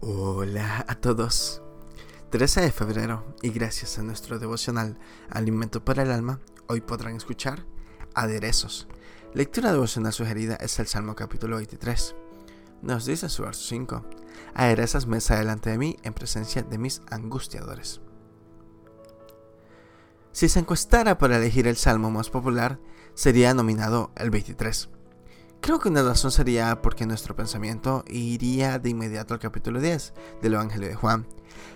Hola a todos. 13 de febrero y gracias a nuestro devocional Alimento para el Alma, hoy podrán escuchar Aderezos. Lectura devocional sugerida es el Salmo capítulo 23. Nos dice su verso 5. Aderezas mesa delante de mí en presencia de mis angustiadores. Si se encuestara para elegir el salmo más popular, sería nominado el 23. Creo que una razón sería porque nuestro pensamiento iría de inmediato al capítulo 10 del Evangelio de Juan.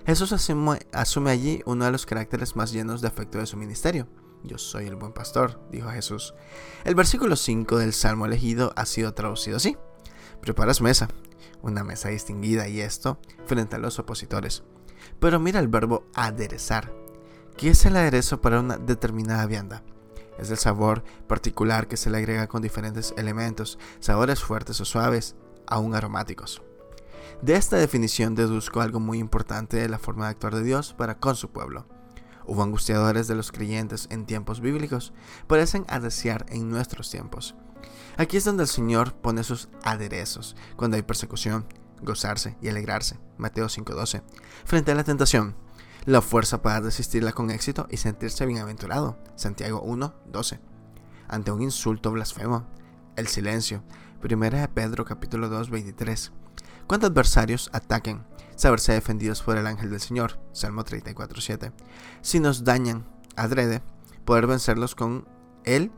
Jesús asume, allí uno de los caracteres más llenos de afecto de su ministerio. Yo soy el buen pastor, dijo Jesús. El versículo 5 del Salmo elegido ha sido traducido así. Preparas mesa, una mesa distinguida y esto frente a los opositores. Pero mira el verbo aderezar. ¿Qué es el aderezo para una determinada vianda? Es el sabor particular que se le agrega con diferentes elementos, sabores fuertes o suaves, aún aromáticos. De esta definición deduzco algo muy importante de la forma de actuar de Dios para con su pueblo. Hubo angustiadores de los creyentes en tiempos bíblicos, parecen adesear en nuestros tiempos. Aquí es donde el Señor pone sus aderezos, cuando hay persecución, gozarse y alegrarse. Mateo 5:12. Frente a la tentación, la fuerza para resistirla con éxito y sentirse bienaventurado. Santiago 1, 12. Ante un insulto blasfemo, el silencio. Primera de Pedro capítulo 2, 23. Cuando adversarios ataquen, saberse defendidos por el ángel del Señor. Salmo 34, 7. Si nos dañan, adrede, poder vencerlos con él.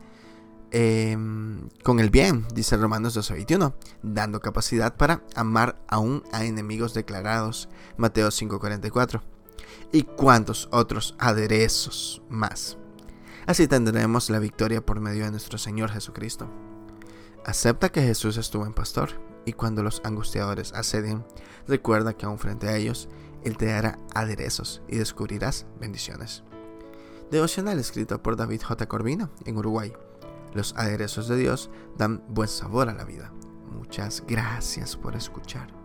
Em, con el bien, dice Romanos 21, dando capacidad para amar aún a enemigos declarados, Mateo 5:44 y cuantos otros aderezos más. Así tendremos la victoria por medio de nuestro Señor Jesucristo. Acepta que Jesús es tu buen pastor y cuando los angustiadores acceden, recuerda que aún frente a ellos, Él te dará aderezos y descubrirás bendiciones. Devocional escrito por David J. Corvino en Uruguay. Los aderezos de Dios dan buen sabor a la vida. Muchas gracias por escuchar.